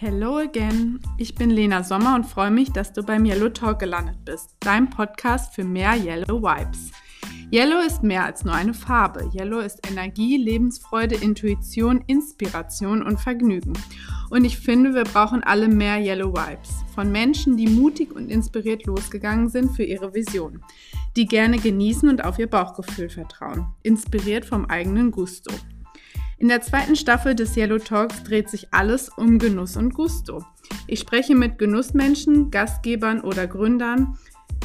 Hello again. Ich bin Lena Sommer und freue mich, dass du beim Yellow Talk gelandet bist, dein Podcast für mehr Yellow Vibes. Yellow ist mehr als nur eine Farbe. Yellow ist Energie, Lebensfreude, Intuition, Inspiration und Vergnügen. Und ich finde, wir brauchen alle mehr Yellow Vibes. Von Menschen, die mutig und inspiriert losgegangen sind für ihre Vision. Die gerne genießen und auf ihr Bauchgefühl vertrauen. Inspiriert vom eigenen Gusto. In der zweiten Staffel des Yellow Talks dreht sich alles um Genuss und Gusto. Ich spreche mit Genussmenschen, Gastgebern oder Gründern,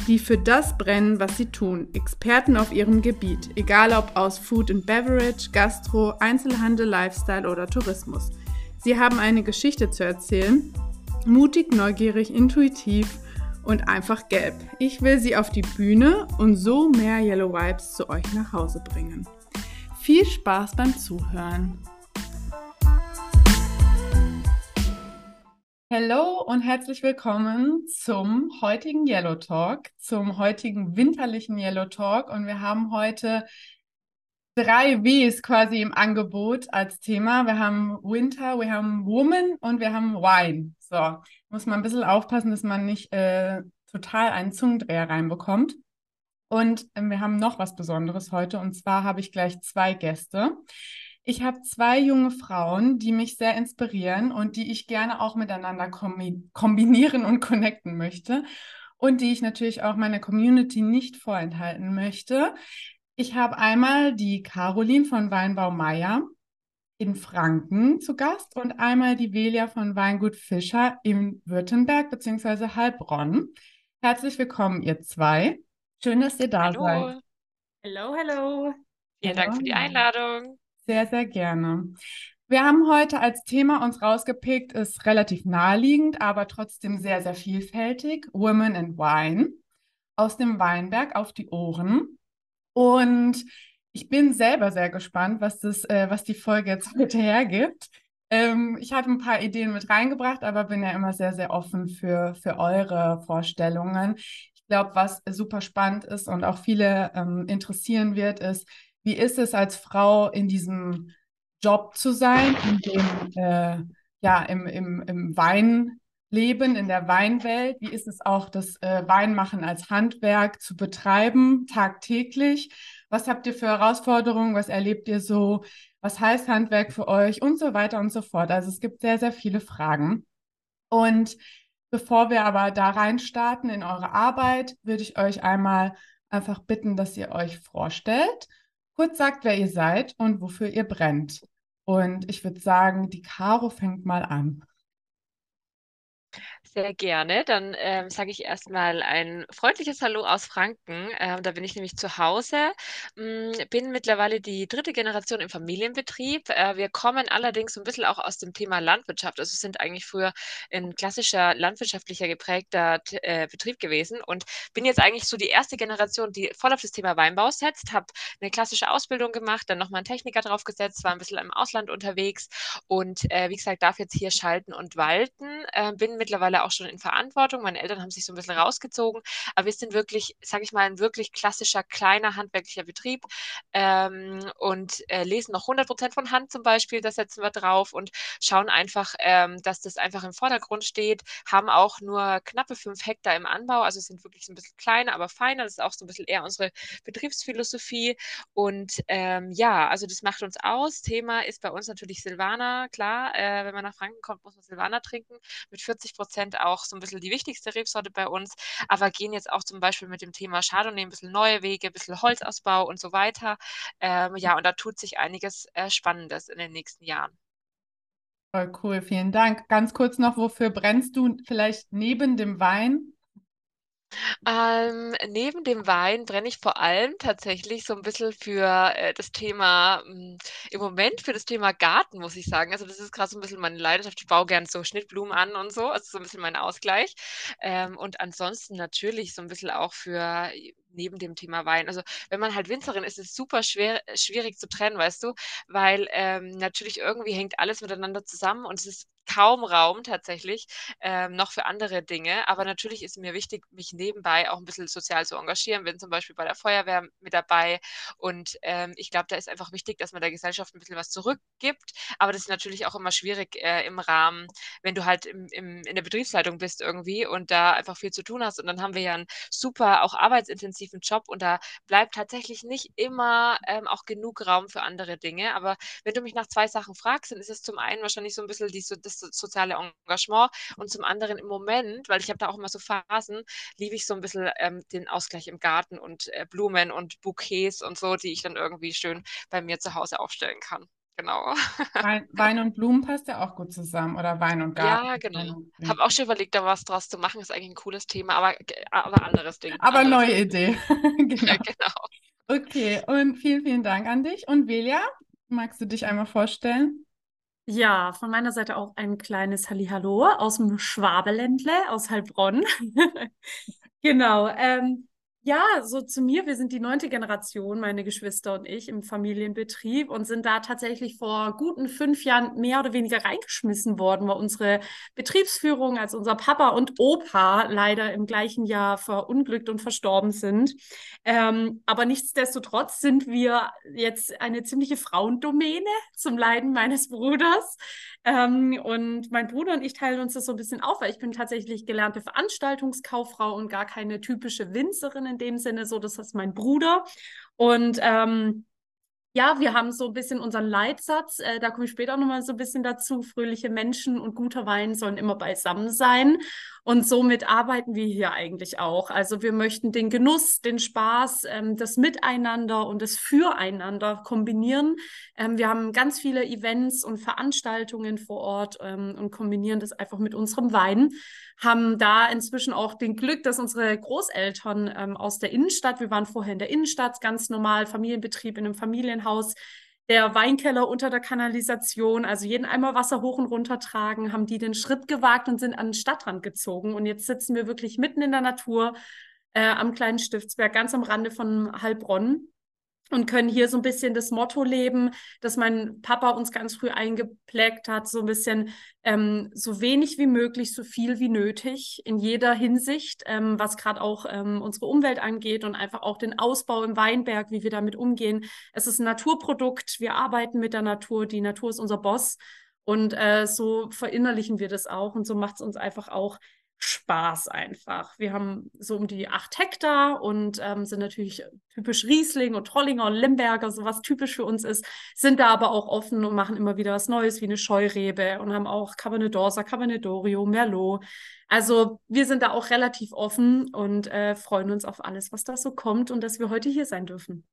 die für das brennen, was sie tun, Experten auf ihrem Gebiet, egal ob aus Food and Beverage, Gastro, Einzelhandel, Lifestyle oder Tourismus. Sie haben eine Geschichte zu erzählen, mutig, neugierig, intuitiv und einfach gelb. Ich will sie auf die Bühne und so mehr Yellow Vibes zu euch nach Hause bringen. Viel Spaß beim Zuhören. Hallo und herzlich willkommen zum heutigen Yellow Talk, zum heutigen winterlichen Yellow Talk. Und wir haben heute drei Ws quasi im Angebot als Thema. Wir haben Winter, wir haben Woman und wir haben Wine. So, muss man ein bisschen aufpassen, dass man nicht äh, total einen Zungendreher reinbekommt. Und ähm, wir haben noch was Besonderes heute. Und zwar habe ich gleich zwei Gäste. Ich habe zwei junge Frauen, die mich sehr inspirieren und die ich gerne auch miteinander kombinieren und connecten möchte. Und die ich natürlich auch meiner Community nicht vorenthalten möchte. Ich habe einmal die Caroline von Weinbau Meier in Franken zu Gast und einmal die Velia von Weingut Fischer in Württemberg bzw. Heilbronn. Herzlich willkommen, ihr zwei. Schön, dass ihr da Hallo. seid. Hallo, hallo. Vielen Dank für die Einladung. Sehr, sehr gerne. Wir haben heute als Thema uns rausgepickt, ist relativ naheliegend, aber trotzdem sehr, sehr vielfältig. Women and Wine. Aus dem Weinberg auf die Ohren. Und ich bin selber sehr gespannt, was, das, äh, was die Folge jetzt heute hergibt. Ähm, ich hatte ein paar Ideen mit reingebracht, aber bin ja immer sehr, sehr offen für, für eure Vorstellungen. Ich glaube, was super spannend ist und auch viele ähm, interessieren wird, ist, wie ist es als Frau in diesem Job zu sein, in dem, äh, ja, im, im, im Weinleben, in der Weinwelt? Wie ist es auch, das äh, Weinmachen als Handwerk zu betreiben, tagtäglich? Was habt ihr für Herausforderungen? Was erlebt ihr so? Was heißt Handwerk für euch? Und so weiter und so fort. Also es gibt sehr, sehr viele Fragen. Und Bevor wir aber da reinstarten in eure Arbeit, würde ich euch einmal einfach bitten, dass ihr euch vorstellt, kurz sagt, wer ihr seid und wofür ihr brennt. Und ich würde sagen, die Caro fängt mal an. Sehr gerne. Dann ähm, sage ich erstmal ein freundliches Hallo aus Franken. Ähm, da bin ich nämlich zu Hause. Mm, bin mittlerweile die dritte Generation im Familienbetrieb. Äh, wir kommen allerdings ein bisschen auch aus dem Thema Landwirtschaft. Also sind eigentlich früher ein klassischer landwirtschaftlicher geprägter äh, Betrieb gewesen und bin jetzt eigentlich so die erste Generation, die voll auf das Thema Weinbau setzt. Habe eine klassische Ausbildung gemacht, dann nochmal einen Techniker draufgesetzt, war ein bisschen im Ausland unterwegs und äh, wie gesagt, darf jetzt hier schalten und walten. Äh, bin mittlerweile auch schon in Verantwortung. Meine Eltern haben sich so ein bisschen rausgezogen, aber wir sind wirklich, sage ich mal, ein wirklich klassischer, kleiner handwerklicher Betrieb. Ähm, und äh, lesen noch 100 Prozent von Hand zum Beispiel, das setzen wir drauf und schauen einfach, ähm, dass das einfach im Vordergrund steht, haben auch nur knappe fünf Hektar im Anbau, also sind wirklich so ein bisschen kleiner, aber feiner, das ist auch so ein bisschen eher unsere Betriebsphilosophie. Und ähm, ja, also das macht uns aus. Thema ist bei uns natürlich Silvaner, klar, äh, wenn man nach Franken kommt, muss man Silvaner trinken, mit 40 Prozent auch so ein bisschen die wichtigste Rebsorte bei uns, aber gehen jetzt auch zum Beispiel mit dem Thema Chardonnay ein bisschen neue Wege, ein bisschen Holzausbau und so weiter. Ähm, ja, und da tut sich einiges äh, Spannendes in den nächsten Jahren. Voll cool, vielen Dank. Ganz kurz noch, wofür brennst du vielleicht neben dem Wein? Ähm, neben dem Wein brenne ich vor allem tatsächlich so ein bisschen für, äh, das Thema hm, im Moment für das Thema Garten, muss ich sagen. Also, das ist gerade so ein bisschen meine Leidenschaft. Ich baue gern so Schnittblumen an und so. Also, so ein bisschen mein Ausgleich. Ähm, und ansonsten natürlich so ein bisschen auch für neben dem Thema Wein. Also, wenn man halt Winzerin ist, ist es super schwer schwierig zu trennen, weißt du? Weil, ähm, natürlich irgendwie hängt alles miteinander zusammen und es ist kaum Raum tatsächlich ähm, noch für andere Dinge. Aber natürlich ist mir wichtig, mich nebenbei auch ein bisschen sozial zu engagieren. Bin zum Beispiel bei der Feuerwehr mit dabei. Und ähm, ich glaube, da ist einfach wichtig, dass man der Gesellschaft ein bisschen was zurückgibt. Aber das ist natürlich auch immer schwierig äh, im Rahmen, wenn du halt im, im, in der Betriebsleitung bist irgendwie und da einfach viel zu tun hast. Und dann haben wir ja einen super, auch arbeitsintensiven Job und da bleibt tatsächlich nicht immer ähm, auch genug Raum für andere Dinge. Aber wenn du mich nach zwei Sachen fragst, dann ist es zum einen wahrscheinlich so ein bisschen die, das soziale Engagement und zum anderen im Moment, weil ich habe da auch immer so Phasen, liebe ich so ein bisschen ähm, den Ausgleich im Garten und äh, Blumen und Bouquets und so, die ich dann irgendwie schön bei mir zu Hause aufstellen kann. Genau. Wein, Wein, und Blumen passt ja auch gut zusammen oder Wein und Garten. Ja, genau. Habe auch schon überlegt, da was draus zu machen. Ist eigentlich ein cooles Thema, aber, aber anderes Ding. Aber anderes neue Ding. Idee. genau. genau. Okay, und vielen, vielen Dank an dich. Und Velia, magst du dich einmal vorstellen? Ja, von meiner Seite auch ein kleines Hallihallo aus dem Schwabeländle, aus Heilbronn. genau. Ähm, ja, so zu mir. Wir sind die neunte Generation, meine Geschwister und ich, im Familienbetrieb und sind da tatsächlich vor guten fünf Jahren mehr oder weniger reingeschmissen worden, weil unsere Betriebsführung, also unser Papa und Opa, leider im gleichen Jahr verunglückt und verstorben sind. Ähm, aber nichtsdestotrotz sind wir jetzt eine ziemliche Frauendomäne zum Leiden meines Bruders. Ähm, und mein Bruder und ich teilen uns das so ein bisschen auf, weil ich bin tatsächlich gelernte Veranstaltungskauffrau und gar keine typische Winzerin in dem Sinne, so das ist mein Bruder. Und ähm, ja, wir haben so ein bisschen unseren Leitsatz, äh, da komme ich später auch nochmal so ein bisschen dazu. Fröhliche Menschen und guter Wein sollen immer beisammen sein. Und somit arbeiten wir hier eigentlich auch. Also wir möchten den Genuss, den Spaß, ähm, das Miteinander und das Füreinander kombinieren. Ähm, wir haben ganz viele Events und Veranstaltungen vor Ort ähm, und kombinieren das einfach mit unserem Wein. Haben da inzwischen auch den Glück, dass unsere Großeltern ähm, aus der Innenstadt, wir waren vorher in der Innenstadt, ganz normal Familienbetrieb in einem Familienhaus, der Weinkeller unter der Kanalisation, also jeden Eimer Wasser hoch und runter tragen, haben die den Schritt gewagt und sind an den Stadtrand gezogen. Und jetzt sitzen wir wirklich mitten in der Natur äh, am kleinen Stiftsberg, ganz am Rande von Heilbronn und können hier so ein bisschen das Motto leben, das mein Papa uns ganz früh eingeprägt hat, so ein bisschen ähm, so wenig wie möglich, so viel wie nötig in jeder Hinsicht, ähm, was gerade auch ähm, unsere Umwelt angeht und einfach auch den Ausbau im Weinberg, wie wir damit umgehen. Es ist ein Naturprodukt, wir arbeiten mit der Natur, die Natur ist unser Boss. Und äh, so verinnerlichen wir das auch. Und so macht es uns einfach auch Spaß einfach. Wir haben so um die acht Hektar und ähm, sind natürlich typisch Riesling und Trollinger und Limberger, so was typisch für uns ist, sind da aber auch offen und machen immer wieder was Neues wie eine Scheurebe und haben auch Cabernet d'Orsa, Cabernet d'Orio, Merlot. Also wir sind da auch relativ offen und äh, freuen uns auf alles, was da so kommt und dass wir heute hier sein dürfen.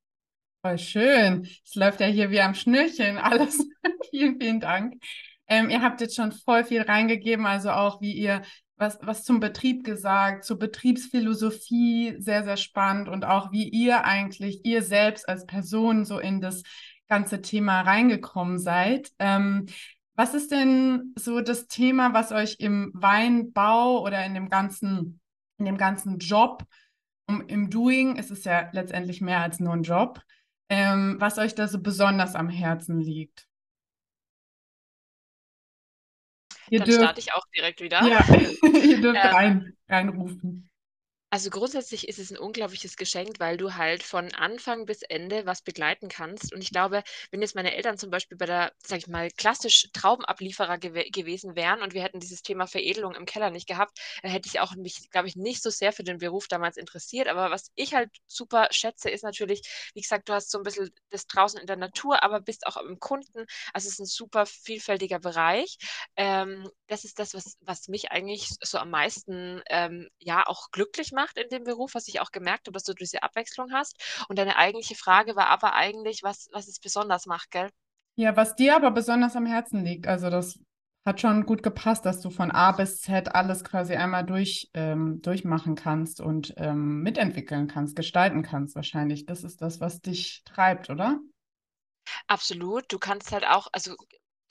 Voll schön. Es läuft ja hier wie am Schnürchen alles. vielen, vielen Dank. Ähm, ihr habt jetzt schon voll viel reingegeben, also auch wie ihr was, was zum Betrieb gesagt, zur Betriebsphilosophie, sehr, sehr spannend und auch wie ihr eigentlich, ihr selbst als Person so in das ganze Thema reingekommen seid. Ähm, was ist denn so das Thema, was euch im Weinbau oder in dem ganzen, in dem ganzen Job, um, im Doing, es ist ja letztendlich mehr als nur ein Job, ähm, was euch da so besonders am Herzen liegt? Ihr Dann dürft, starte ich auch direkt wieder. Ja, ihr dürft ähm, rein, reinrufen. Also grundsätzlich ist es ein unglaubliches Geschenk, weil du halt von Anfang bis Ende was begleiten kannst. Und ich glaube, wenn jetzt meine Eltern zum Beispiel bei der, sag ich mal, klassisch Traubenablieferer gew gewesen wären und wir hätten dieses Thema Veredelung im Keller nicht gehabt, dann hätte ich auch mich, glaube ich, nicht so sehr für den Beruf damals interessiert. Aber was ich halt super schätze, ist natürlich, wie gesagt, du hast so ein bisschen das draußen in der Natur, aber bist auch im Kunden. Also es ist ein super vielfältiger Bereich. Ähm, das ist das, was, was mich eigentlich so am meisten ähm, ja auch glücklich macht macht in dem Beruf, was ich auch gemerkt habe, dass du diese Abwechslung hast. Und deine eigentliche Frage war aber eigentlich, was, was es besonders macht, gell? Ja, was dir aber besonders am Herzen liegt. Also das hat schon gut gepasst, dass du von A bis Z alles quasi einmal durch, ähm, durchmachen kannst und ähm, mitentwickeln kannst, gestalten kannst wahrscheinlich. Das ist das, was dich treibt, oder? Absolut. Du kannst halt auch, also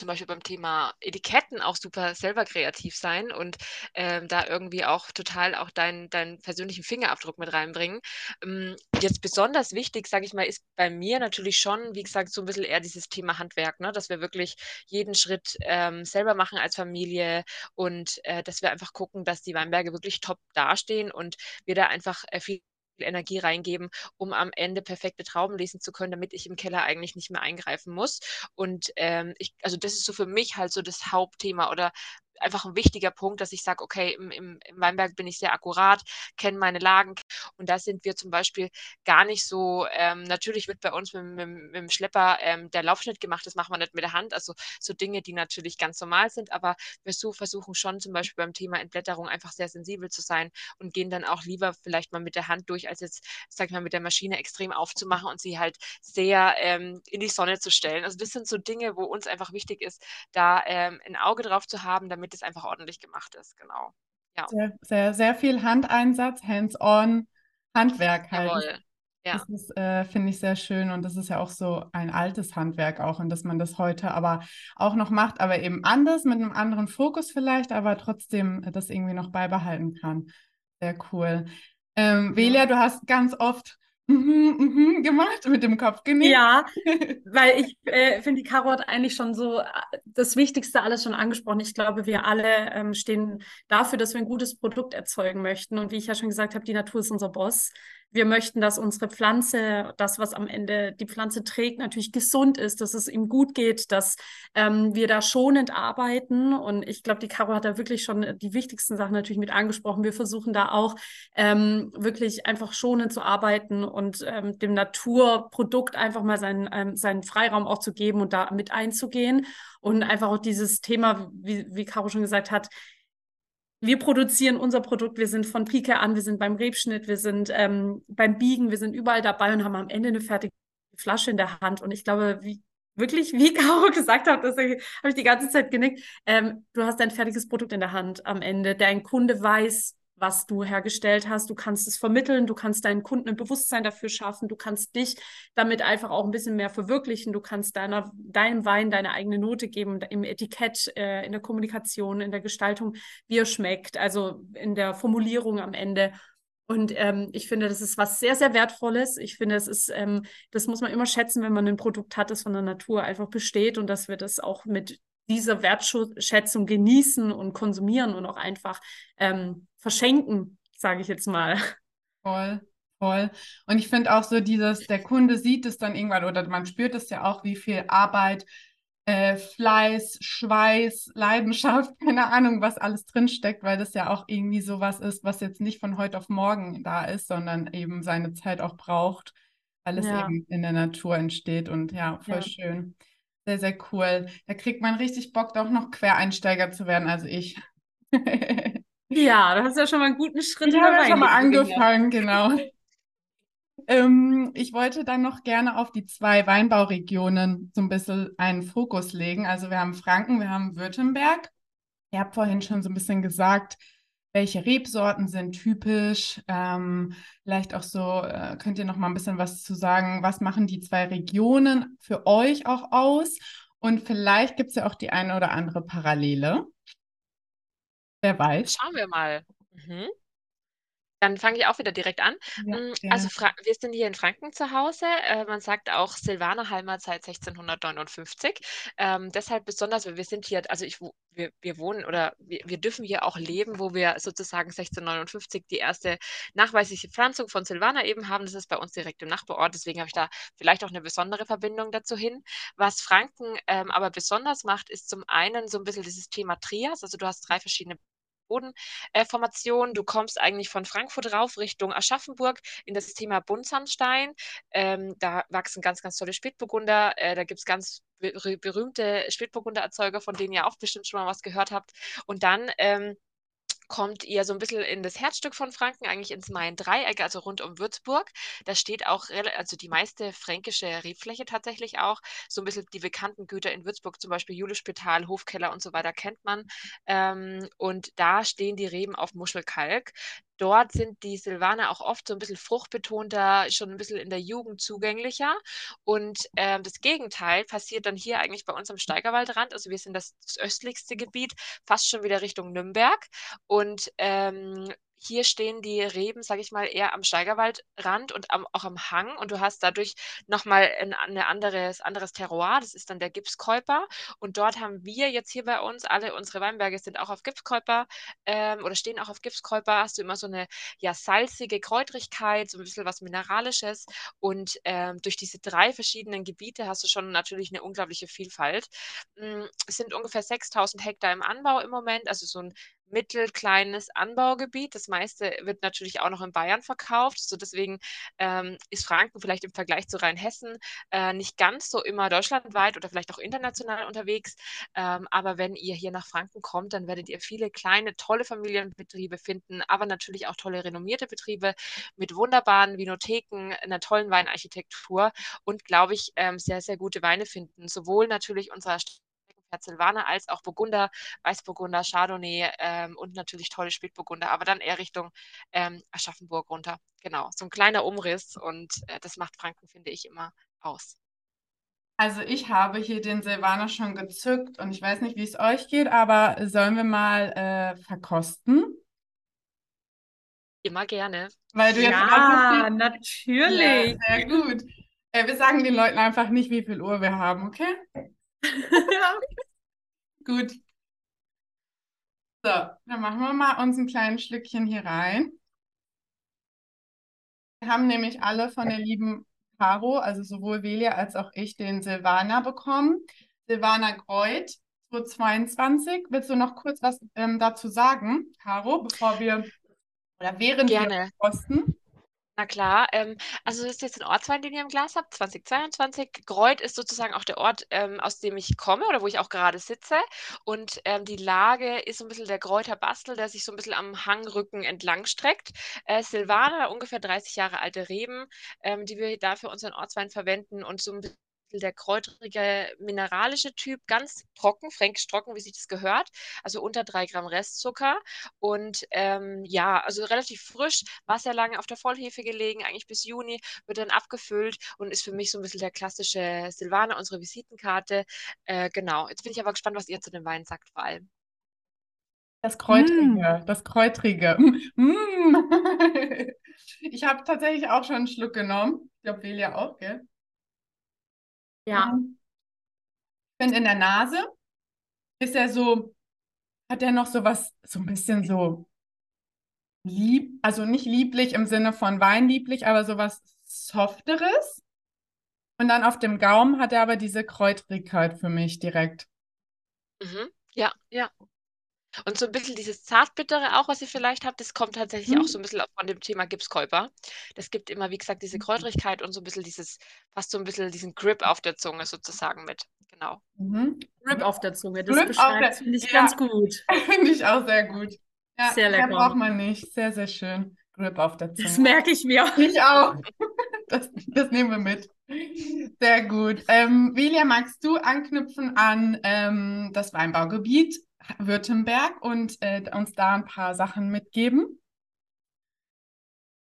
zum Beispiel beim Thema Etiketten auch super selber kreativ sein und ähm, da irgendwie auch total auch deinen deinen persönlichen Fingerabdruck mit reinbringen. Ähm, jetzt besonders wichtig, sage ich mal, ist bei mir natürlich schon, wie gesagt, so ein bisschen eher dieses Thema Handwerk, ne? dass wir wirklich jeden Schritt ähm, selber machen als Familie und äh, dass wir einfach gucken, dass die Weinberge wirklich top dastehen und wir da einfach äh, viel Energie reingeben, um am Ende perfekte Trauben lesen zu können, damit ich im Keller eigentlich nicht mehr eingreifen muss. Und ähm, ich, also das ist so für mich halt so das Hauptthema oder einfach ein wichtiger Punkt, dass ich sage, okay, im, im, im Weinberg bin ich sehr akkurat, kenne meine Lagen und da sind wir zum Beispiel gar nicht so, ähm, natürlich wird bei uns mit, mit, mit dem Schlepper ähm, der Laufschnitt gemacht, das machen wir nicht mit der Hand, also so Dinge, die natürlich ganz normal sind, aber wir so versuchen schon zum Beispiel beim Thema Entblätterung einfach sehr sensibel zu sein und gehen dann auch lieber vielleicht mal mit der Hand durch, als jetzt, sag ich mal, mit der Maschine extrem aufzumachen und sie halt sehr ähm, in die Sonne zu stellen. Also das sind so Dinge, wo uns einfach wichtig ist, da ähm, ein Auge drauf zu haben, damit damit es einfach ordentlich gemacht ist, genau. Ja. Sehr, sehr, sehr viel Handeinsatz, hands-on, Handwerk halt. Jawohl. Ja. Das ist, äh, finde ich, sehr schön und das ist ja auch so ein altes Handwerk auch und dass man das heute aber auch noch macht, aber eben anders, mit einem anderen Fokus vielleicht, aber trotzdem das irgendwie noch beibehalten kann. Sehr cool. Ähm, Velia, du hast ganz oft Mhm, mhm, gemacht mit dem Kopf genickt. Ja, weil ich äh, finde, die Karot eigentlich schon so äh, das Wichtigste alles schon angesprochen. Ich glaube, wir alle ähm, stehen dafür, dass wir ein gutes Produkt erzeugen möchten. Und wie ich ja schon gesagt habe, die Natur ist unser Boss. Wir möchten, dass unsere Pflanze, das, was am Ende die Pflanze trägt, natürlich gesund ist, dass es ihm gut geht, dass ähm, wir da schonend arbeiten. Und ich glaube, die Caro hat da wirklich schon die wichtigsten Sachen natürlich mit angesprochen. Wir versuchen da auch ähm, wirklich einfach schonend zu arbeiten und ähm, dem Naturprodukt einfach mal seinen, ähm, seinen Freiraum auch zu geben und da mit einzugehen. Und einfach auch dieses Thema, wie, wie Caro schon gesagt hat, wir produzieren unser Produkt, wir sind von Pike an, wir sind beim Rebschnitt, wir sind ähm, beim Biegen, wir sind überall dabei und haben am Ende eine fertige Flasche in der Hand. Und ich glaube, wie, wirklich, wie Caro gesagt hat, das habe ich die ganze Zeit genickt, ähm, du hast ein fertiges Produkt in der Hand am Ende. Dein Kunde weiß, was du hergestellt hast. Du kannst es vermitteln, du kannst deinen Kunden ein Bewusstsein dafür schaffen, du kannst dich damit einfach auch ein bisschen mehr verwirklichen, du kannst deiner, deinem Wein deine eigene Note geben, im Etikett, äh, in der Kommunikation, in der Gestaltung, wie er schmeckt, also in der Formulierung am Ende. Und ähm, ich finde, das ist was sehr, sehr Wertvolles. Ich finde, es ist, ähm, das muss man immer schätzen, wenn man ein Produkt hat, das von der Natur einfach besteht und dass wir das auch mit diese Wertschätzung genießen und konsumieren und auch einfach ähm, verschenken, sage ich jetzt mal. Voll, voll. Und ich finde auch so dieses, der Kunde sieht es dann irgendwann oder man spürt es ja auch, wie viel Arbeit, äh, Fleiß, Schweiß, Leidenschaft, keine Ahnung, was alles drinsteckt, weil das ja auch irgendwie sowas ist, was jetzt nicht von heute auf morgen da ist, sondern eben seine Zeit auch braucht, weil es ja. eben in der Natur entsteht und ja, voll ja. schön. Sehr, sehr cool. Da kriegt man richtig Bock, doch noch Quereinsteiger zu werden, also ich. ja, du hast ja schon mal einen guten Schritt Ich habe ja schon mal angefangen, genau. ähm, ich wollte dann noch gerne auf die zwei Weinbauregionen so ein bisschen einen Fokus legen. Also wir haben Franken, wir haben Württemberg. Ihr habt vorhin schon so ein bisschen gesagt, welche Rebsorten sind typisch? Ähm, vielleicht auch so, äh, könnt ihr noch mal ein bisschen was zu sagen, was machen die zwei Regionen für euch auch aus? Und vielleicht gibt es ja auch die eine oder andere Parallele. Wer weiß. Schauen wir mal. Mhm. Dann fange ich auch wieder direkt an. Ja, mm, also wir sind hier in Franken zu Hause. Äh, man sagt auch Silvaner Heimat seit 1659. Ähm, deshalb besonders, weil wir sind hier, also ich, wir, wir wohnen oder wir, wir dürfen hier auch leben, wo wir sozusagen 1659 die erste nachweisliche Pflanzung von Silvaner eben haben. Das ist bei uns direkt im Nachbarort. Deswegen habe ich da vielleicht auch eine besondere Verbindung dazu hin. Was Franken ähm, aber besonders macht, ist zum einen so ein bisschen dieses Thema Trias. Also du hast drei verschiedene Bodenformation. du kommst eigentlich von Frankfurt rauf Richtung Aschaffenburg in das Thema Buntsandstein. Ähm, da wachsen ganz, ganz tolle Spätburgunder. Äh, da gibt es ganz berühmte Spätburgunder-Erzeuger, von denen ihr auch bestimmt schon mal was gehört habt. Und dann ähm, kommt ihr so ein bisschen in das Herzstück von Franken, eigentlich ins Main-Dreieck, also rund um Würzburg. Da steht auch also die meiste fränkische Rebfläche tatsächlich auch. So ein bisschen die bekannten Güter in Würzburg, zum Beispiel Julispital, Hofkeller und so weiter, kennt man. Ähm, und da stehen die Reben auf Muschelkalk. Dort sind die Silvaner auch oft so ein bisschen fruchtbetonter, schon ein bisschen in der Jugend zugänglicher. Und ähm, das Gegenteil passiert dann hier eigentlich bei uns am Steigerwaldrand. Also wir sind das, das östlichste Gebiet, fast schon wieder Richtung Nürnberg. Und ähm, hier stehen die Reben, sage ich mal, eher am Steigerwaldrand und am, auch am Hang. Und du hast dadurch nochmal ein, ein anderes, anderes Terroir, das ist dann der Gipskäuper. Und dort haben wir jetzt hier bei uns, alle unsere Weinberge sind auch auf Gipskäuper ähm, oder stehen auch auf Gipskäuper, hast du immer so eine ja salzige Kräutrigkeit, so ein bisschen was Mineralisches. Und ähm, durch diese drei verschiedenen Gebiete hast du schon natürlich eine unglaubliche Vielfalt. Mm, es sind ungefähr 6000 Hektar im Anbau im Moment, also so ein mittelkleines Anbaugebiet. Das meiste wird natürlich auch noch in Bayern verkauft. So deswegen ähm, ist Franken vielleicht im Vergleich zu Rheinhessen äh, nicht ganz so immer deutschlandweit oder vielleicht auch international unterwegs. Ähm, aber wenn ihr hier nach Franken kommt, dann werdet ihr viele kleine, tolle Familienbetriebe finden, aber natürlich auch tolle renommierte Betriebe mit wunderbaren Vinotheken, einer tollen Weinarchitektur und, glaube ich, ähm, sehr, sehr gute Weine finden. Sowohl natürlich unserer Silvaner als auch Burgunder, Weißburgunder, Chardonnay ähm, und natürlich tolle Spätburgunder, aber dann eher Richtung ähm, Aschaffenburg runter. Genau, so ein kleiner Umriss und äh, das macht Franken, finde ich, immer aus. Also ich habe hier den Silvaner schon gezückt und ich weiß nicht, wie es euch geht, aber sollen wir mal äh, verkosten? Immer gerne. Weil du jetzt ja, natürlich. Ja, sehr gut. Äh, wir sagen den Leuten einfach nicht, wie viel Uhr wir haben, okay? Gut. So, dann machen wir mal uns ein kleines Schlückchen hier rein. Wir haben nämlich alle von der lieben Caro, also sowohl Velia als auch ich, den Silvaner bekommen. Silvaner Greuth 2022. Willst du noch kurz was ähm, dazu sagen, Caro, bevor wir oder während Gerne. wir posten? Na klar, ähm, also das ist jetzt ein Ortswein, den ihr im Glas habt, 2022. Greuth ist sozusagen auch der Ort, ähm, aus dem ich komme oder wo ich auch gerade sitze. Und ähm, die Lage ist so ein bisschen der Kräuter Bastel, der sich so ein bisschen am Hangrücken entlang streckt. Äh, Silvaner, ungefähr 30 Jahre alte Reben, ähm, die wir da für unseren Ortswein verwenden und so ein bisschen der kräutrige, mineralische Typ, ganz trocken, fränkisch trocken, wie sich das gehört, also unter drei Gramm Restzucker und ähm, ja, also relativ frisch, war sehr lange auf der Vollhefe gelegen, eigentlich bis Juni, wird dann abgefüllt und ist für mich so ein bisschen der klassische Silvaner, unsere Visitenkarte. Äh, genau, jetzt bin ich aber gespannt, was ihr zu dem Wein sagt vor allem. Das Kräutrige, mm. das Kräutrige. Mm. ich habe tatsächlich auch schon einen Schluck genommen. Ich glaube, Velia auch, gell? Ja. Ich finde in der Nase ist er so, hat er noch so was, so ein bisschen so lieb, also nicht lieblich im Sinne von weinlieblich, aber so was Softeres. Und dann auf dem Gaumen hat er aber diese Kräutrigkeit für mich direkt. Mhm. Ja, ja. Und so ein bisschen dieses Zartbittere auch, was ihr vielleicht habt, das kommt tatsächlich auch so Mhm. ein bisschen von dem Thema Gipskäuper. Das gibt immer, wie gesagt, diese Kräutrigkeit und so ein bisschen dieses fast so ein bisschen diesen Grip auf der Zunge sozusagen mit. Genau. Mhm. Grip auf der Zunge, das Grip auf der- beschreibt, finde ich, ja. ganz gut. Finde ich auch sehr gut. Ja, Sehr mehr lecker. braucht man nicht. Sehr, sehr schön. Grip auf der Das Zunge. merke ich mir. Ich auch. Das, das nehmen wir mit. Sehr gut. Ähm, Velia, magst du anknüpfen an ähm, das Weinbaugebiet Württemberg und äh, uns da ein paar Sachen mitgeben?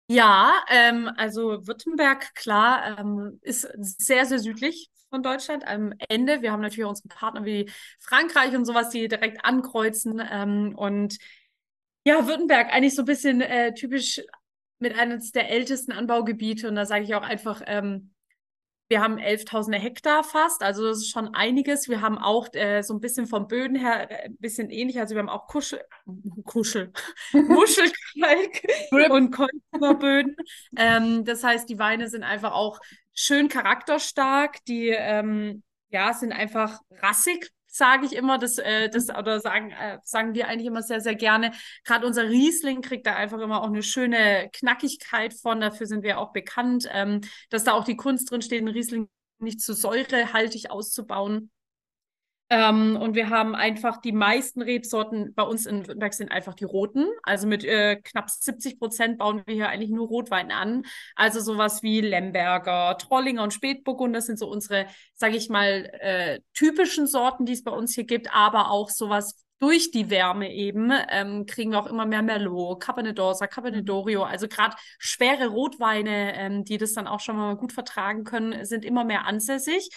Ja, ähm, also Württemberg, klar, ähm, ist sehr, sehr südlich von Deutschland am Ende. Wir haben natürlich unsere Partner wie Frankreich und sowas, die direkt ankreuzen. Ähm, und ja, Württemberg eigentlich so ein bisschen äh, typisch mit eines der ältesten Anbaugebiete. Und da sage ich auch einfach, ähm, wir haben 11.000 Hektar fast, also das ist schon einiges. Wir haben auch äh, so ein bisschen vom Böden her äh, ein bisschen ähnlich, also wir haben auch Kuschel, Kuschel, Muschelkalk und Kolberböden. Ähm, das heißt, die Weine sind einfach auch schön charakterstark, die ähm, ja, sind einfach rassig, sage ich immer, das, äh, das oder sagen, äh, sagen wir eigentlich immer sehr, sehr gerne. Gerade unser Riesling kriegt da einfach immer auch eine schöne Knackigkeit von, dafür sind wir auch bekannt, ähm, dass da auch die Kunst drin steht, einen Riesling nicht zu säurehaltig auszubauen. Ähm, und wir haben einfach die meisten Rebsorten bei uns in Württemberg sind einfach die roten. Also mit äh, knapp 70 Prozent bauen wir hier eigentlich nur Rotwein an. Also sowas wie Lemberger, Trollinger und Spätburgunder sind so unsere, sage ich mal, äh, typischen Sorten, die es bei uns hier gibt, aber auch sowas durch die Wärme eben ähm, kriegen wir auch immer mehr Merlot, Cabernet d'Orsa, Cabernet mhm. d'Orio. Also gerade schwere Rotweine, ähm, die das dann auch schon mal gut vertragen können, sind immer mehr ansässig.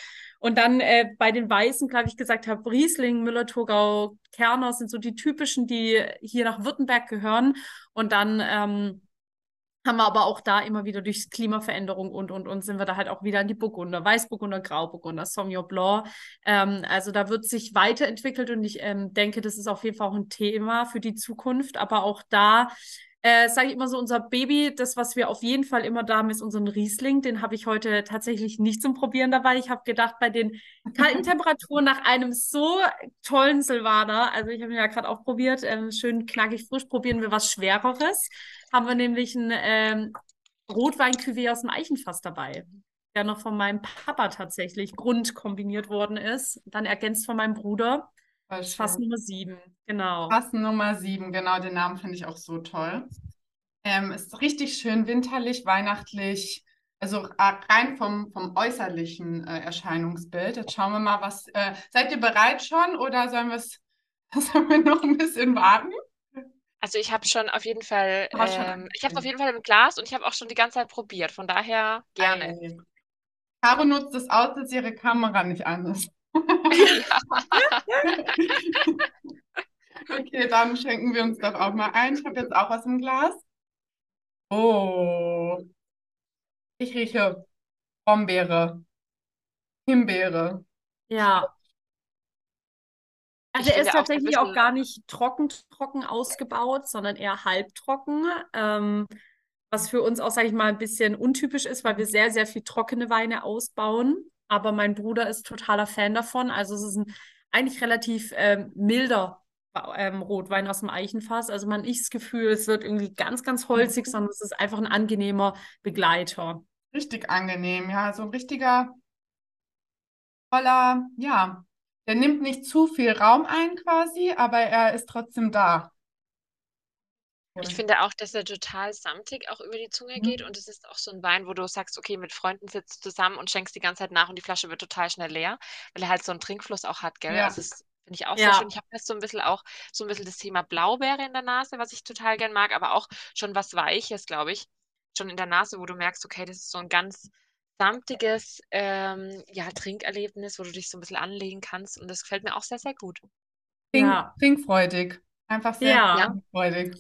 Und dann äh, bei den Weißen, glaube ich, gesagt habe, Riesling, Müller-Thurgau, Kerner sind so die typischen, die hier nach Württemberg gehören. Und dann ähm, haben wir aber auch da immer wieder durch Klimaveränderung und, und, und sind wir da halt auch wieder in die Burgunder, Weißburgunder, Grauburgunder, Sauvignon Blanc. Ähm, also da wird sich weiterentwickelt und ich ähm, denke, das ist auf jeden Fall auch ein Thema für die Zukunft. Aber auch da äh, sage ich immer so, unser Baby, das, was wir auf jeden Fall immer da haben, ist unseren Riesling. Den habe ich heute tatsächlich nicht zum Probieren dabei. Ich habe gedacht, bei den kalten Temperaturen nach einem so tollen Silvaner, also ich habe ihn ja gerade auch probiert, ähm, schön knackig frisch, probieren wir was Schwereres. Haben wir nämlich ein ähm, rotwein aus dem Eichenfass dabei der noch von meinem Papa tatsächlich grundkombiniert worden ist, dann ergänzt von meinem Bruder. Fass Nummer 7, genau. Fass Nummer 7, genau, den Namen finde ich auch so toll. Ähm, ist richtig schön winterlich, weihnachtlich, also rein vom, vom äußerlichen äh, Erscheinungsbild. Jetzt schauen wir mal, was. Äh, seid ihr bereit schon oder sollen, sollen wir noch ein bisschen warten? Also ich habe schon auf jeden Fall, ähm, ich habe es auf jeden Fall im Glas und ich habe auch schon die ganze Zeit probiert. Von daher gerne. Caro nutzt es aus, dass ihre Kamera nicht an ist. okay, dann schenken wir uns doch auch mal ein. Ich habe jetzt auch was im Glas. Oh. Ich rieche Brombeere, Himbeere. Ja. Also er ist tatsächlich auch, auch, gar nicht trocken, trocken ausgebaut, sondern eher halbtrocken. Ähm, was für uns auch, sage ich mal, ein bisschen untypisch ist, weil wir sehr, sehr viel trockene Weine ausbauen aber mein Bruder ist totaler Fan davon. Also es ist ein eigentlich relativ ähm, milder ähm, Rotwein aus dem Eichenfass. Also man nicht das Gefühl, es wird irgendwie ganz, ganz holzig, mhm. sondern es ist einfach ein angenehmer Begleiter. Richtig angenehm, ja. So ein richtiger, voller, ja. Der nimmt nicht zu viel Raum ein quasi, aber er ist trotzdem da. Ich finde auch, dass er total samtig auch über die Zunge geht mhm. und es ist auch so ein Wein, wo du sagst, okay, mit Freunden sitzt du zusammen und schenkst die ganze Zeit nach und die Flasche wird total schnell leer, weil er halt so einen Trinkfluss auch hat, gell? Ja. Also das finde ich auch sehr schön. Ich habe jetzt so ein bisschen auch so ein bisschen das Thema Blaubeere in der Nase, was ich total gern mag, aber auch schon was Weiches, glaube ich. Schon in der Nase, wo du merkst, okay, das ist so ein ganz samtiges ähm, ja, Trinkerlebnis, wo du dich so ein bisschen anlegen kannst und das gefällt mir auch sehr, sehr gut. Trink, ja. Trinkfreudig. Einfach sehr ja. trinkfreudig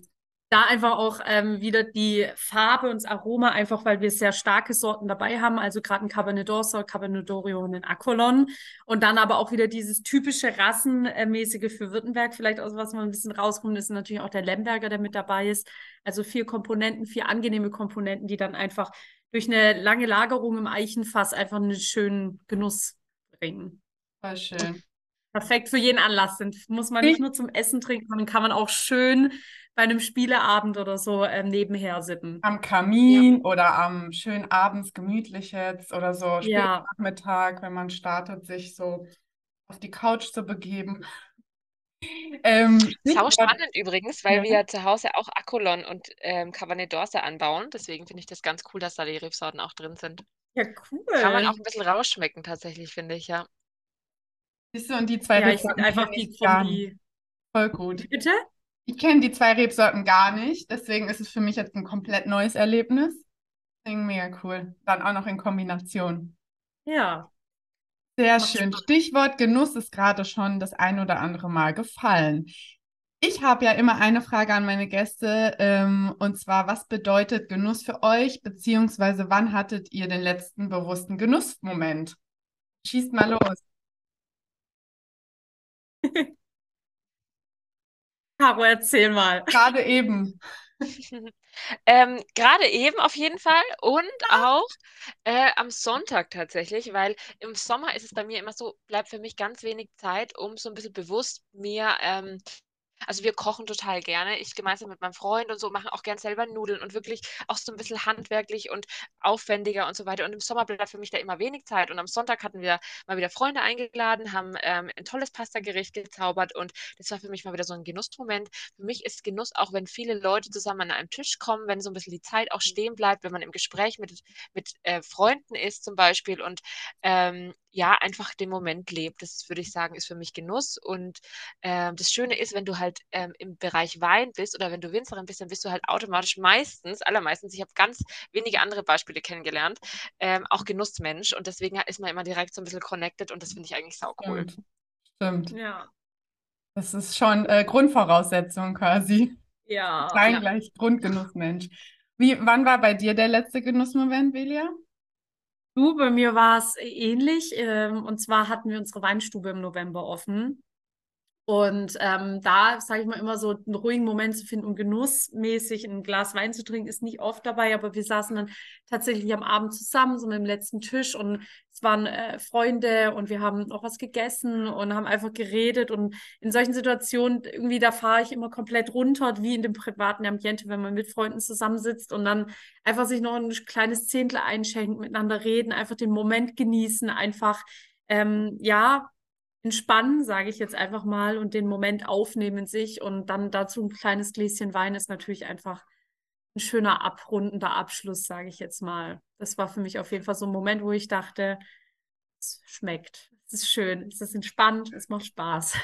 da einfach auch ähm, wieder die Farbe und das Aroma, einfach weil wir sehr starke Sorten dabei haben, also gerade ein Cabernet d'Orsa, Cabernet d'Orio und ein Acolon und dann aber auch wieder dieses typische Rassenmäßige für Württemberg, vielleicht aus was man ein bisschen rauskommt, ist natürlich auch der Lemberger, der mit dabei ist, also vier Komponenten, vier angenehme Komponenten, die dann einfach durch eine lange Lagerung im Eichenfass einfach einen schönen Genuss bringen. Voll schön. Perfekt für jeden Anlass sind. Muss man nicht nur zum Essen trinken, sondern kann man auch schön bei einem Spieleabend oder so ähm, nebenher sippen. Am Kamin ja. oder am schönen abends gemütlich jetzt oder so ja. Nachmittag, wenn man startet, sich so auf die Couch zu begeben. Ähm, Sau spannend übrigens, weil ja. wir zu Hause auch Akolon und ähm, Cabernet d'Orsa anbauen. Deswegen finde ich das ganz cool, dass da die Rebsorten auch drin sind. Ja, cool. Kann man auch ein bisschen rausschmecken tatsächlich, finde ich, ja. Siehst du, und die zwei ja, Rebsorten einfach die Kombi. Voll gut. Bitte? Ich kenne die zwei Rebsorten gar nicht, deswegen ist es für mich jetzt ein komplett neues Erlebnis. Deswegen mega cool. Dann auch noch in Kombination. Ja. Sehr schön. Stichwort Genuss ist gerade schon das ein oder andere Mal gefallen. Ich habe ja immer eine Frage an meine Gäste, ähm, und zwar, was bedeutet Genuss für euch, beziehungsweise wann hattet ihr den letzten bewussten Genussmoment? Schießt mal los. Caro, erzähl mal. Gerade eben. ähm, gerade eben auf jeden Fall und auch äh, am Sonntag tatsächlich, weil im Sommer ist es bei mir immer so, bleibt für mich ganz wenig Zeit, um so ein bisschen bewusst mir ähm, Also wir kochen total gerne. Ich gemeinsam mit meinem Freund und so machen auch gern selber Nudeln und wirklich auch so ein bisschen handwerklich und aufwendiger und so weiter. Und im Sommer bleibt für mich da immer wenig Zeit. Und am Sonntag hatten wir mal wieder Freunde eingeladen, haben ähm, ein tolles Pastagericht gezaubert und das war für mich mal wieder so ein Genussmoment. Für mich ist Genuss auch, wenn viele Leute zusammen an einem Tisch kommen, wenn so ein bisschen die Zeit auch stehen bleibt, wenn man im Gespräch mit, mit äh, Freunden ist zum Beispiel und ähm, ja, einfach den Moment lebt. Das würde ich sagen, ist für mich Genuss. Und ähm, das Schöne ist, wenn du halt ähm, im Bereich Wein bist oder wenn du Winzerin bist, dann bist du halt automatisch meistens, allermeistens, ich habe ganz wenige andere Beispiele kennengelernt, ähm, auch Genussmensch. Und deswegen ist man immer direkt so ein bisschen connected und das finde ich eigentlich sau cool. Stimmt. Stimmt. Ja. Das ist schon äh, Grundvoraussetzung quasi. Ja. Sein Ja. gleich Grundgenussmensch. Wie, wann war bei dir der letzte Genussmoment, Velia? Du, bei mir war es ähnlich. Ähm, und zwar hatten wir unsere Weinstube im November offen. Und ähm, da sage ich mal immer so einen ruhigen Moment zu finden, um genussmäßig ein Glas Wein zu trinken, ist nicht oft dabei, aber wir saßen dann tatsächlich am Abend zusammen, so mit dem letzten Tisch und es waren äh, Freunde und wir haben noch was gegessen und haben einfach geredet. Und in solchen Situationen irgendwie, da fahre ich immer komplett runter, wie in dem privaten Ambiente, wenn man mit Freunden zusammensitzt und dann einfach sich noch ein kleines Zehntel einschenkt, miteinander reden, einfach den Moment genießen, einfach ähm, ja, entspannen, sage ich jetzt einfach mal, und den Moment aufnehmen in sich und dann dazu ein kleines Gläschen Wein ist natürlich einfach ein schöner abrundender Abschluss, sage ich jetzt mal. Das war für mich auf jeden Fall so ein Moment, wo ich dachte, es schmeckt, es ist schön, es ist entspannt, es macht Spaß.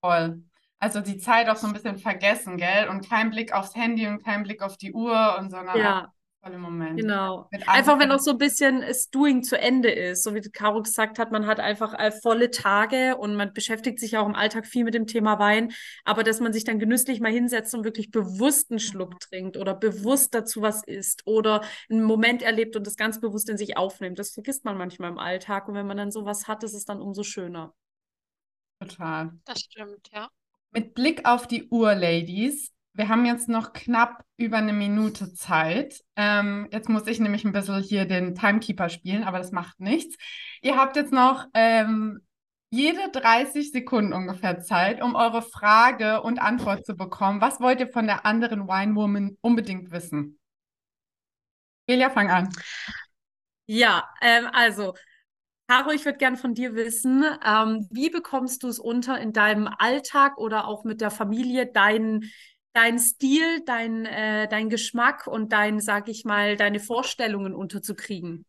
Voll. Also die Zeit auch so ein bisschen vergessen, gell? Und kein Blick aufs Handy und kein Blick auf die Uhr und sondern Ja, voll im Moment. genau. Einfach wenn auch so ein bisschen das Doing zu Ende ist, so wie Caro gesagt hat, man hat einfach äh, volle Tage und man beschäftigt sich auch im Alltag viel mit dem Thema Wein, aber dass man sich dann genüsslich mal hinsetzt und wirklich bewusst einen Schluck trinkt oder bewusst dazu was isst oder einen Moment erlebt und das ganz bewusst in sich aufnimmt, das vergisst man manchmal im Alltag und wenn man dann sowas hat, ist es dann umso schöner. Total. Das stimmt, ja. Mit Blick auf die Uhr, Ladies, wir haben jetzt noch knapp über eine Minute Zeit. Ähm, jetzt muss ich nämlich ein bisschen hier den Timekeeper spielen, aber das macht nichts. Ihr habt jetzt noch ähm, jede 30 Sekunden ungefähr Zeit, um eure Frage und Antwort zu bekommen. Was wollt ihr von der anderen Wine Woman unbedingt wissen? Delia, fang an. Ja, ähm, also, Caro, ich würde gerne von dir wissen, ähm, wie bekommst du es unter in deinem Alltag oder auch mit der Familie, deinen dein Stil, dein, äh, dein Geschmack und dein, sag ich mal, deine Vorstellungen unterzukriegen?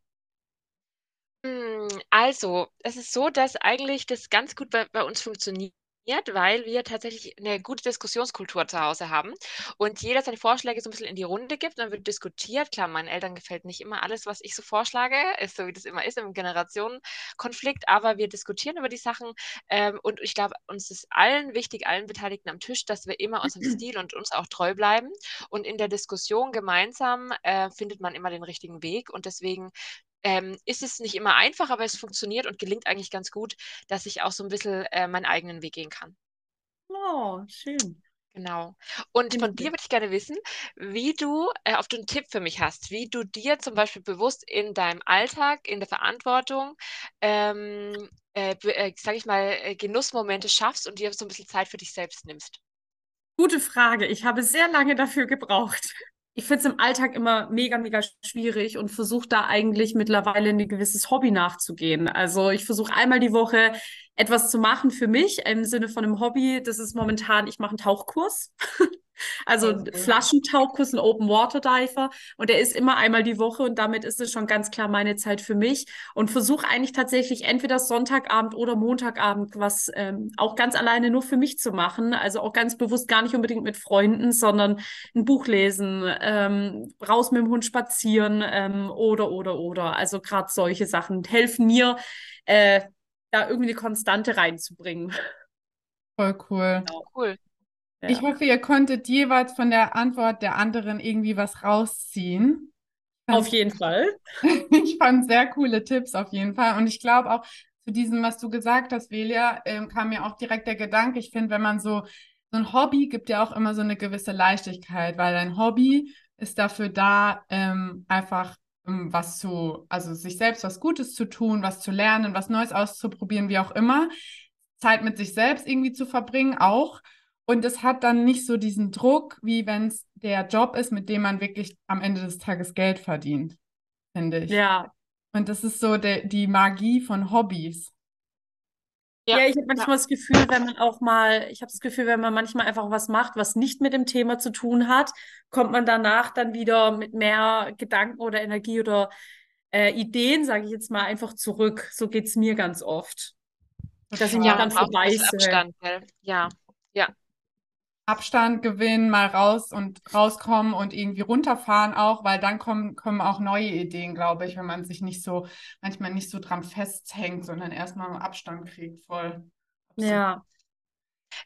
Mm, Also, es ist so, dass eigentlich das ganz gut bei, bei uns funktioniert, weil wir tatsächlich eine gute Diskussionskultur zu Hause haben und jeder seine Vorschläge so ein bisschen in die Runde gibt, dann wird diskutiert. Klar, meinen Eltern gefällt nicht immer alles, was ich so vorschlage, ist so wie das immer ist im Generationenkonflikt, aber wir diskutieren über die Sachen ähm, und ich glaube, uns ist allen wichtig, allen Beteiligten am Tisch, dass wir immer unserem Stil und uns auch treu bleiben und in der Diskussion gemeinsam äh, findet man immer den richtigen Weg und deswegen ähm, ist es nicht immer einfach, aber es funktioniert und gelingt eigentlich ganz gut, dass ich auch so ein bisschen äh, meinen eigenen Weg gehen kann. Oh, schön. Genau. Und von dir würde ich gerne wissen, wie du, äh, ob du einen Tipp für mich hast, wie du dir zum Beispiel bewusst in deinem Alltag, in der Verantwortung, ähm, äh, äh, sag ich mal, äh, Genussmomente schaffst und dir so ein bisschen Zeit für dich selbst nimmst. Gute Frage. Ich habe sehr lange dafür gebraucht. Ich finde es im Alltag immer mega, mega schwierig und versuche da eigentlich mittlerweile ein gewisses Hobby nachzugehen. Also ich versuche einmal die Woche etwas zu machen für mich im Sinne von einem Hobby. Das ist momentan, ich mache einen Tauchkurs. Also ein cool. Flaschentauchkurs, ein Open Water Diver. Und der ist immer einmal die Woche und damit ist es schon ganz klar meine Zeit für mich. Und versuche eigentlich tatsächlich entweder Sonntagabend oder Montagabend was ähm, auch ganz alleine nur für mich zu machen. Also auch ganz bewusst gar nicht unbedingt mit Freunden, sondern ein Buch lesen, ähm, raus mit dem Hund spazieren ähm, oder, oder, oder. Also gerade solche Sachen helfen mir, äh, da irgendwie eine Konstante reinzubringen. Voll cool. Cool. Ich Ja. hoffe, ihr konntet jeweils von der Antwort der anderen irgendwie was rausziehen. Auf jeden Fall. Ich fand sehr coole Tipps auf jeden Fall. Und ich glaube auch zu diesem, was du gesagt hast, Velia, ähm, kam mir auch direkt der Gedanke, ich finde, wenn man so, so ein Hobby gibt ja auch immer so eine gewisse Leichtigkeit, weil ein Hobby ist dafür da, ähm, einfach was zu, also sich selbst was Gutes zu tun, was zu lernen, was Neues auszuprobieren, wie auch immer. Zeit mit sich selbst irgendwie zu verbringen auch. Und es hat dann nicht so diesen Druck, wie wenn es der Job ist, mit dem man wirklich am Ende des Tages Geld verdient, finde ich. Ja. Und das ist so der, die Magie von Hobbys. Ja, ich habe manchmal das Gefühl, wenn man auch mal, ich habe das Gefühl, wenn man manchmal einfach was macht, was nicht mit dem Thema zu tun hat, kommt man danach dann wieder mit mehr Gedanken oder Energie oder äh, Ideen, sage ich jetzt mal, einfach zurück. So geht es mir ganz oft. Dass ich Ja, dann verbeiße. Abstand, gell? Ja, ja. Abstand gewinnen, mal raus und rauskommen und irgendwie runterfahren auch, weil dann kommen, kommen auch neue Ideen, glaube ich, wenn man sich nicht so, manchmal nicht so dran festhängt, sondern erstmal Abstand kriegt, voll. Absolut. Ja.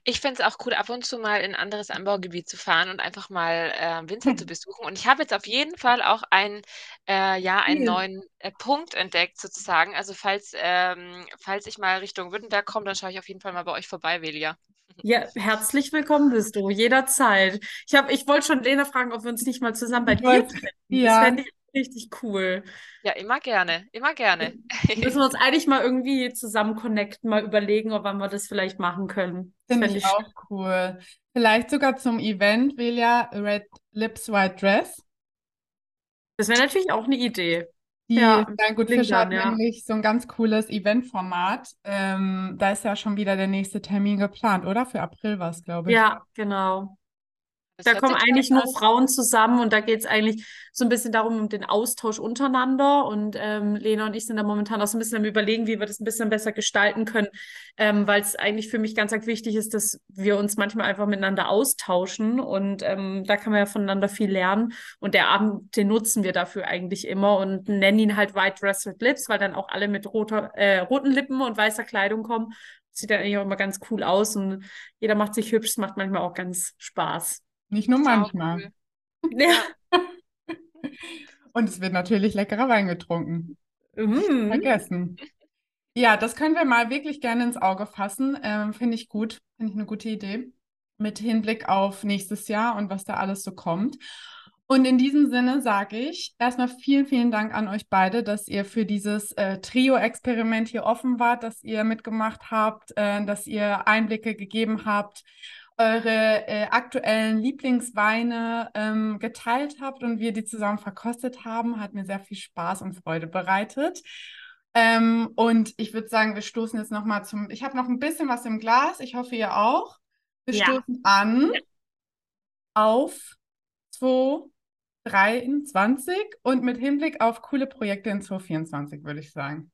Ich finde es auch cool, ab und zu mal in ein anderes Anbaugebiet zu fahren und einfach mal äh, Winzer zu besuchen. Und ich habe jetzt auf jeden Fall auch ein, äh, ja, einen Cool. neuen äh, Punkt entdeckt, sozusagen. Also falls, ähm, falls ich mal Richtung Württemberg komme, dann schaue ich auf jeden Fall mal bei euch vorbei, Velia. Ja, herzlich willkommen bist du, jederzeit. Ich habe, ich wollte schon Lena fragen, ob wir uns nicht mal zusammen bei dir treffen. ja. Das fände ich richtig cool. Ja, immer gerne, immer gerne. Müssen wir uns eigentlich mal irgendwie zusammen connecten, mal überlegen, ob wir das vielleicht machen können. Das Finde ich auch cool. Vielleicht sogar zum Event, Velia, Red Lips White Dress. Das wäre natürlich auch eine Idee. Die Ja, Dein Gut Fisch hat dann, ja. nämlich so ein ganz cooles Eventformat. Ähm, da ist ja schon wieder der nächste Termin geplant, oder? Für April war es, glaube ich. Ja, genau. Das Da kommen eigentlich nur. Frauen zusammen und da geht es eigentlich so ein bisschen darum, um den Austausch untereinander. Und ähm, Lena und ich sind da momentan auch so ein bisschen am Überlegen, wie wir das ein bisschen besser gestalten können, ähm, weil es eigentlich für mich ganz, ganz wichtig ist, dass wir uns manchmal einfach miteinander austauschen und ähm, da kann man ja voneinander viel lernen. Und der Abend, den nutzen wir dafür eigentlich immer und nennen ihn halt White Dress with Lips, weil dann auch alle mit roter, äh, roten Lippen und weißer Kleidung kommen. Sieht dann eigentlich auch immer ganz cool aus und jeder macht sich hübsch, macht manchmal auch ganz Spaß. Nicht nur manchmal. cool. Ja. Und es wird natürlich leckerer Wein getrunken. Mhm. Vergessen. Ja, das können wir mal wirklich gerne ins Auge fassen. Ähm, finde ich gut. Finde ich eine gute Idee. Mit Hinblick auf nächstes Jahr und was da alles so kommt. Und in diesem Sinne sage ich erstmal vielen, vielen Dank an euch beide, dass ihr für dieses äh, Trio-Experiment hier offen wart, dass ihr mitgemacht habt, äh, dass ihr Einblicke gegeben habt, eure äh, aktuellen Lieblingsweine ähm, geteilt habt und wir die zusammen verkostet haben. Hat mir sehr viel Spaß und Freude bereitet. Ähm, und ich würde sagen, wir stoßen jetzt nochmal zum. Ich habe noch ein bisschen was im Glas. Ich hoffe, ihr auch. Wir Ja. stoßen an auf 2023 und mit Hinblick auf coole Projekte in 2024, würde ich sagen.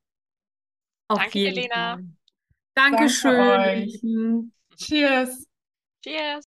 Auf Danke, jeden Elena. Fall. Dankeschön, Danke. Cheers! Cheers.